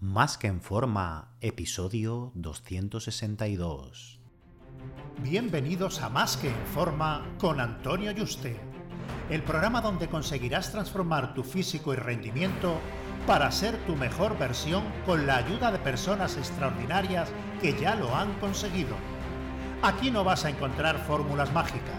Más que en forma, episodio 262. Bienvenidos a Más que en forma con Antonio Yuste, el programa donde conseguirás transformar tu físico y rendimiento para ser tu mejor versión con la ayuda de personas extraordinarias que ya lo han conseguido. Aquí no vas a encontrar fórmulas mágicas,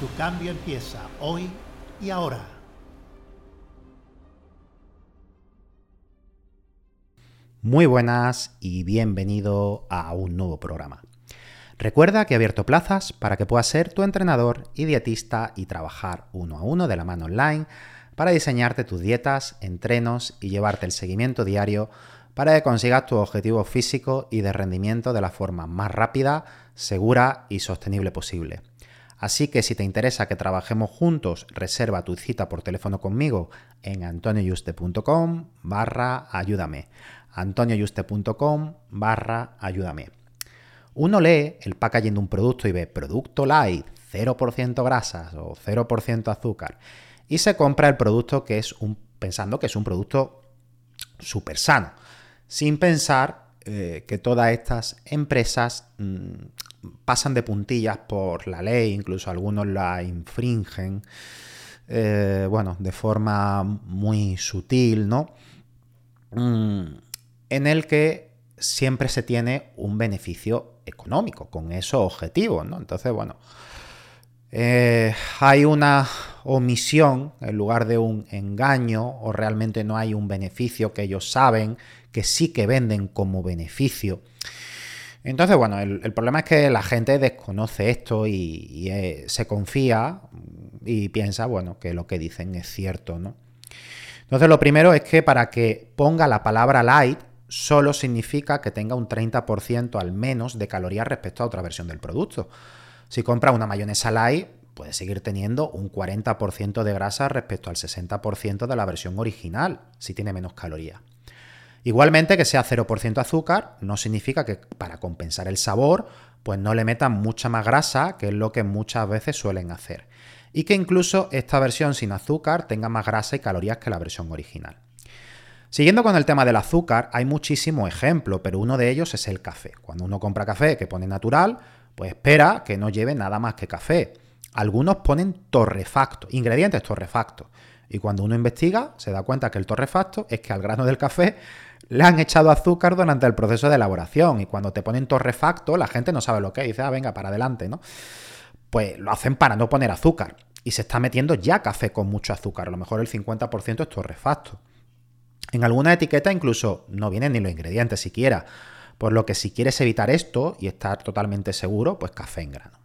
Tu cambio empieza hoy y ahora. Muy buenas y bienvenido a un nuevo programa. Recuerda que he abierto plazas para que puedas ser tu entrenador y dietista y trabajar uno a uno de la mano online para diseñarte tus dietas, entrenos y llevarte el seguimiento diario para que consigas tu objetivo físico y de rendimiento de la forma más rápida, segura y sostenible posible. Así que si te interesa que trabajemos juntos, reserva tu cita por teléfono conmigo en antonioyuste.com barra ayúdame antonioyuste.com barra ayúdame. Uno lee el packaging de un producto y ve producto light, 0% grasas o 0% azúcar y se compra el producto que es un, pensando que es un producto súper sano, sin pensar eh, que todas estas empresas mm, pasan de puntillas por la ley, incluso algunos la infringen, eh, bueno, de forma muy sutil, ¿no? Mm, en el que siempre se tiene un beneficio económico con esos objetivos, ¿no? Entonces, bueno, eh, hay una omisión en lugar de un engaño o realmente no hay un beneficio que ellos saben que sí que venden como beneficio. Entonces, bueno, el, problema es que la gente desconoce esto y, eh, se confía y piensa, bueno, que lo que dicen es cierto, ¿no? Entonces, lo primero es que para que ponga la palabra light, solo significa que tenga un 30% al menos de calorías respecto a otra versión del producto. Si compra una mayonesa light, puede seguir teniendo un 40% de grasa respecto al 60% de la versión original, si tiene menos calorías. Igualmente que sea 0% azúcar no significa que para compensar el sabor, pues no le metan mucha más grasa, que es lo que muchas veces suelen hacer. Y que incluso esta versión sin azúcar tenga más grasa y calorías que la versión original. Siguiendo con el tema del azúcar, hay muchísimos ejemplos, pero uno de ellos es el café. Cuando uno compra café que pone natural, pues espera que no lleve nada más que café. Algunos ponen torrefacto, ingredientes torrefactos. Y cuando uno investiga, se da cuenta que el torrefacto es que al grano del café le han echado azúcar durante el proceso de elaboración. Y cuando te ponen torrefacto, la gente no sabe lo que es. Dice, ah, venga, para adelante, ¿no? Pues lo hacen para no poner azúcar. Y se está metiendo ya café con mucho azúcar. A lo mejor el 50% es torrefacto. En alguna etiqueta incluso no vienen ni los ingredientes siquiera. Por lo que si quieres evitar esto y estar totalmente seguro, pues café en grano.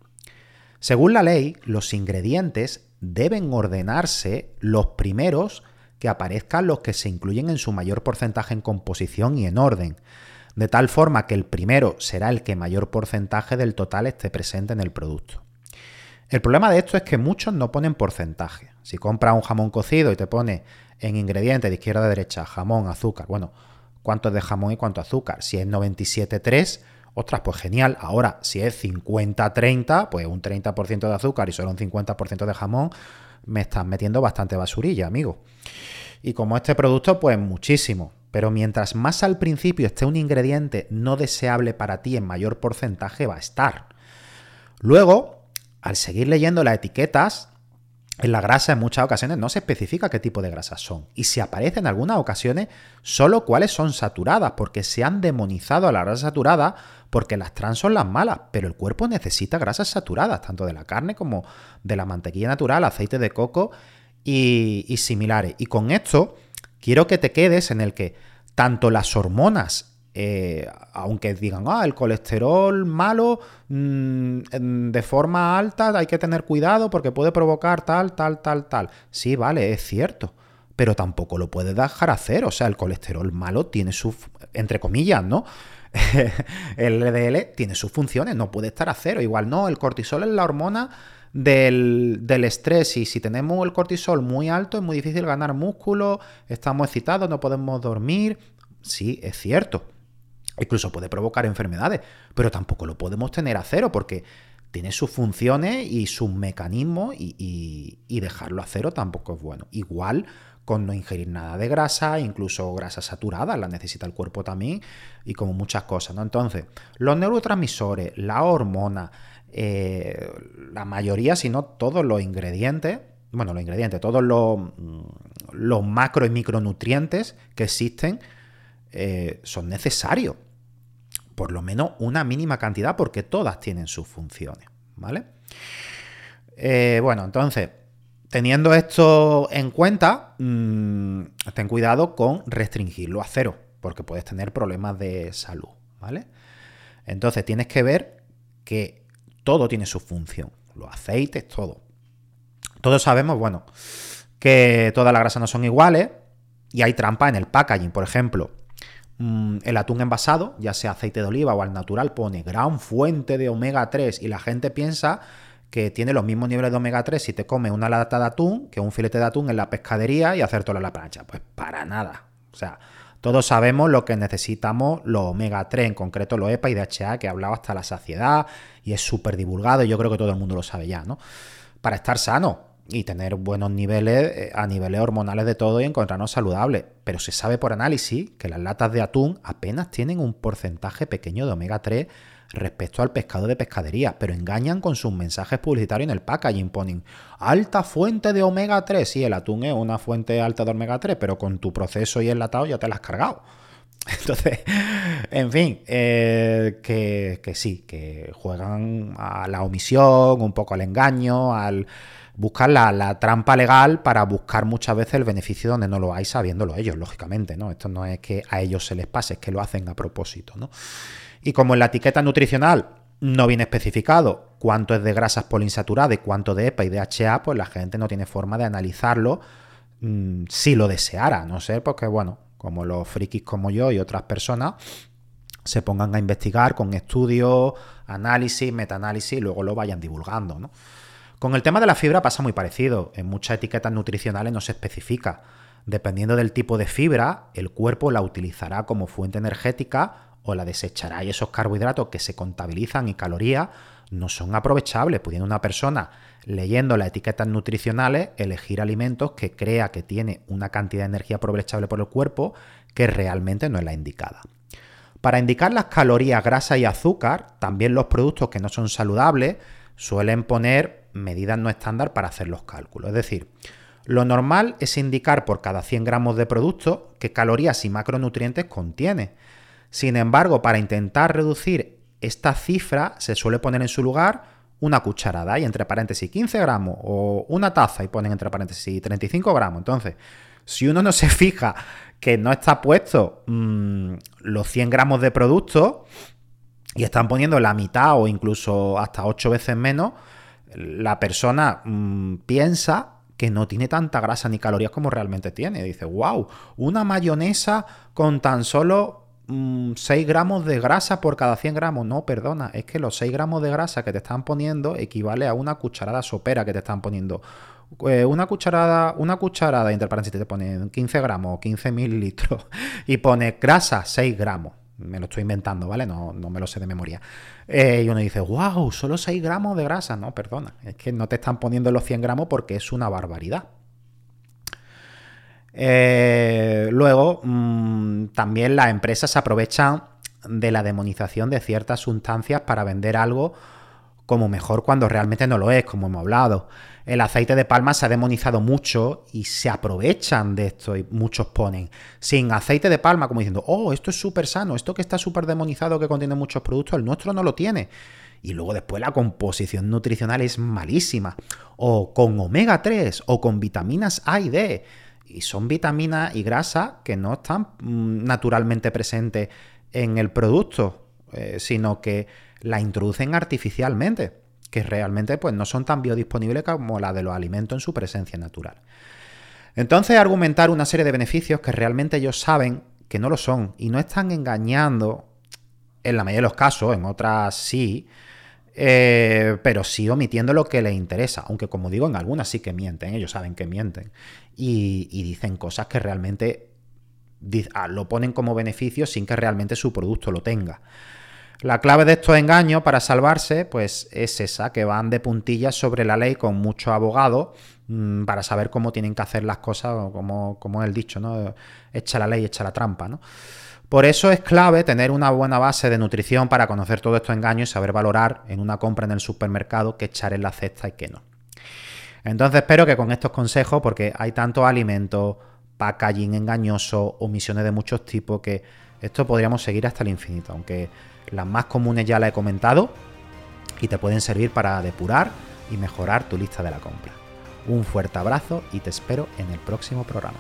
Según la ley, los ingredientes deben ordenarse los primeros que aparezcan los que se incluyen en su mayor porcentaje en composición y en orden, de tal forma que el primero será el que mayor porcentaje del total esté presente en el producto. El problema de esto es que muchos no ponen porcentaje. Si compras un jamón cocido y te pone en ingredientes de izquierda a derecha, jamón, azúcar. Bueno, ¿cuánto es de jamón y cuánto azúcar? Si es 97,3, ostras, pues genial. Ahora, si es 50-30, pues un 30% de azúcar y solo un 50% de jamón, me estás metiendo bastante basurilla, amigo. Y como este producto, pues muchísimo. Pero mientras más al principio esté un ingrediente no deseable para ti en mayor porcentaje, va a estar. Luego, al seguir leyendo las etiquetas, en la grasa en muchas ocasiones no se especifica qué tipo de grasas son. Y si aparece en algunas ocasiones solo cuáles son saturadas, porque se han demonizado a la grasa saturada porque las trans son las malas, pero el cuerpo necesita grasas saturadas, tanto de la carne como de la mantequilla natural, aceite de coco y, y similares. Y con esto quiero que te quedes en el que tanto las hormonas eh, aunque digan, ah, el colesterol malo mm, de forma alta hay que tener cuidado porque puede provocar tal, tal, tal, tal. Sí, vale, es cierto, pero tampoco lo puedes dejar hacer. O sea, el colesterol malo tiene sus entre comillas, ¿no? el LDL tiene sus funciones, no puede estar a cero. Igual no, el cortisol es la hormona del, estrés y si tenemos el cortisol muy alto es muy difícil ganar músculo, estamos excitados, no podemos dormir. Sí, es cierto. Incluso puede provocar enfermedades, pero tampoco lo podemos tener a cero porque tiene sus funciones y sus mecanismos y, dejarlo a cero tampoco es bueno. Igual con no ingerir nada de grasa, incluso grasa saturada, la necesita el cuerpo también, y como muchas cosas, ¿no? Entonces, los neurotransmisores, la hormona, eh, la mayoría, si no todos los ingredientes, bueno, los ingredientes, todos los, mm, los macro y micronutrientes que existen eh, son necesarios. Por lo menos una mínima cantidad, porque todas tienen sus funciones, ¿vale? Eh, bueno, entonces, Teniendo esto en cuenta, mm, ten cuidado con restringirlo a cero, porque puedes tener problemas de salud, ¿vale? Entonces tienes que ver que todo tiene su función, los aceites, todo. Todos sabemos, bueno, que todas las grasas no son iguales y hay trampa en el packaging, por ejemplo. Mm, el atún envasado, ya sea aceite de oliva o al natural, pone gran fuente de omega 3 y la gente piensa que tiene los mismos niveles de omega 3 si te comes una lata de atún que un filete de atún en la pescadería y hacértelo a la plancha. Pues para nada. O sea, todos sabemos lo que necesitamos los omega 3, en concreto los EPA y DHA, que he hablado hasta la saciedad y es súper divulgado y yo creo que todo el mundo lo sabe ya, ¿no? Para estar sano y tener buenos niveles eh, a niveles hormonales de todo y encontrarnos saludables. Pero se sabe por análisis que las latas de atún apenas tienen un porcentaje pequeño de omega 3 respecto al pescado de pescadería, pero engañan con sus mensajes publicitarios en el packaging. Ponen alta fuente de omega 3. Sí, el atún es una fuente alta de omega 3, pero con tu proceso y enlatado ya te la has cargado. Entonces, en fin, eh, que, sí, que juegan a la omisión, un poco al engaño, al buscar la, trampa legal para buscar muchas veces el beneficio donde no lo hay, sabiéndolo ellos, lógicamente, ¿no? Esto no es que a ellos se les pase, es que lo hacen a propósito, ¿no? Y como en la etiqueta nutricional no viene especificado cuánto es de grasas poliinsaturadas y cuánto de EPA y DHA, pues la gente no tiene forma de analizarlo mm, si lo deseara, no sé, porque bueno, como los frikis como yo y otras personas se pongan a investigar con estudios, análisis, metaanálisis y luego lo vayan divulgando. ¿no? Con el tema de la fibra pasa muy parecido. En muchas etiquetas nutricionales no se especifica. Dependiendo del tipo de fibra, el cuerpo la utilizará como fuente energética o la desechará y esos carbohidratos que se contabilizan y calorías no son aprovechables, pudiendo una persona leyendo las etiquetas nutricionales elegir alimentos que crea que tiene una cantidad de energía aprovechable por el cuerpo que realmente no es la indicada. Para indicar las calorías, grasa y azúcar, también los productos que no son saludables suelen poner medidas no estándar para hacer los cálculos. Es decir, lo normal es indicar por cada 100 gramos de producto qué calorías y macronutrientes contiene. Sin embargo, para intentar reducir esta cifra, se suele poner en su lugar una cucharada y entre paréntesis 15 gramos o una taza y ponen entre paréntesis 35 gramos. Entonces, si uno no se fija que no está puesto mm, los 100 gramos de producto y están poniendo la mitad o incluso hasta 8 veces menos, la persona mm, piensa que no tiene tanta grasa ni calorías como realmente tiene. Dice, wow, una mayonesa con tan solo 6 mm, gramos de grasa por cada 100 gramos. No, perdona, es que los 6 gramos de grasa que te están poniendo equivale a una cucharada sopera que te están poniendo. Eh, una cucharada, una cucharada, entre paréntesis, te ponen 15 gramos, 15 mililitros, y pone grasa 6 gramos. Me lo estoy inventando, ¿vale? No, no me lo sé de memoria. Eh, y uno dice, wow, solo 6 gramos de grasa. No, perdona, es que no te están poniendo los 100 gramos porque es una barbaridad. Eh, luego, mm, también las empresas aprovechan de la demonización de ciertas sustancias para vender algo como mejor cuando realmente no lo es, como hemos hablado. El aceite de palma se ha demonizado mucho y se aprovechan de esto y muchos ponen sin aceite de palma como diciendo, oh, esto es súper sano, esto que está súper demonizado que contiene muchos productos, el nuestro no lo tiene. Y luego después la composición nutricional es malísima. O con omega 3 o con vitaminas A y D y son vitaminas y grasas que no están mm, naturalmente presentes en el producto, eh, sino que la introducen artificialmente, que realmente pues, no son tan biodisponibles como la de los alimentos en su presencia natural. Entonces, argumentar una serie de beneficios que realmente ellos saben que no lo son y no están engañando en la mayoría de los casos, en otras sí, eh, pero sí omitiendo lo que les interesa, aunque como digo, en algunas sí que mienten, ellos saben que mienten y, dicen cosas que realmente ah, lo ponen como beneficio sin que realmente su producto lo tenga. La clave de estos engaños para salvarse, pues es esa, que van de puntillas sobre la ley con muchos abogados mm, para saber cómo tienen que hacer las cosas, como, como es el dicho, ¿no? Echa la ley, echa la trampa, ¿no? Por eso es clave tener una buena base de nutrición para conocer todos estos engaños y saber valorar en una compra en el supermercado qué echar en la cesta y qué no. Entonces espero que con estos consejos, porque hay tantos alimentos, packaging engañoso, omisiones de muchos tipos, que esto podríamos seguir hasta el infinito, aunque las más comunes ya las he comentado y te pueden servir para depurar y mejorar tu lista de la compra. Un fuerte abrazo y te espero en el próximo programa.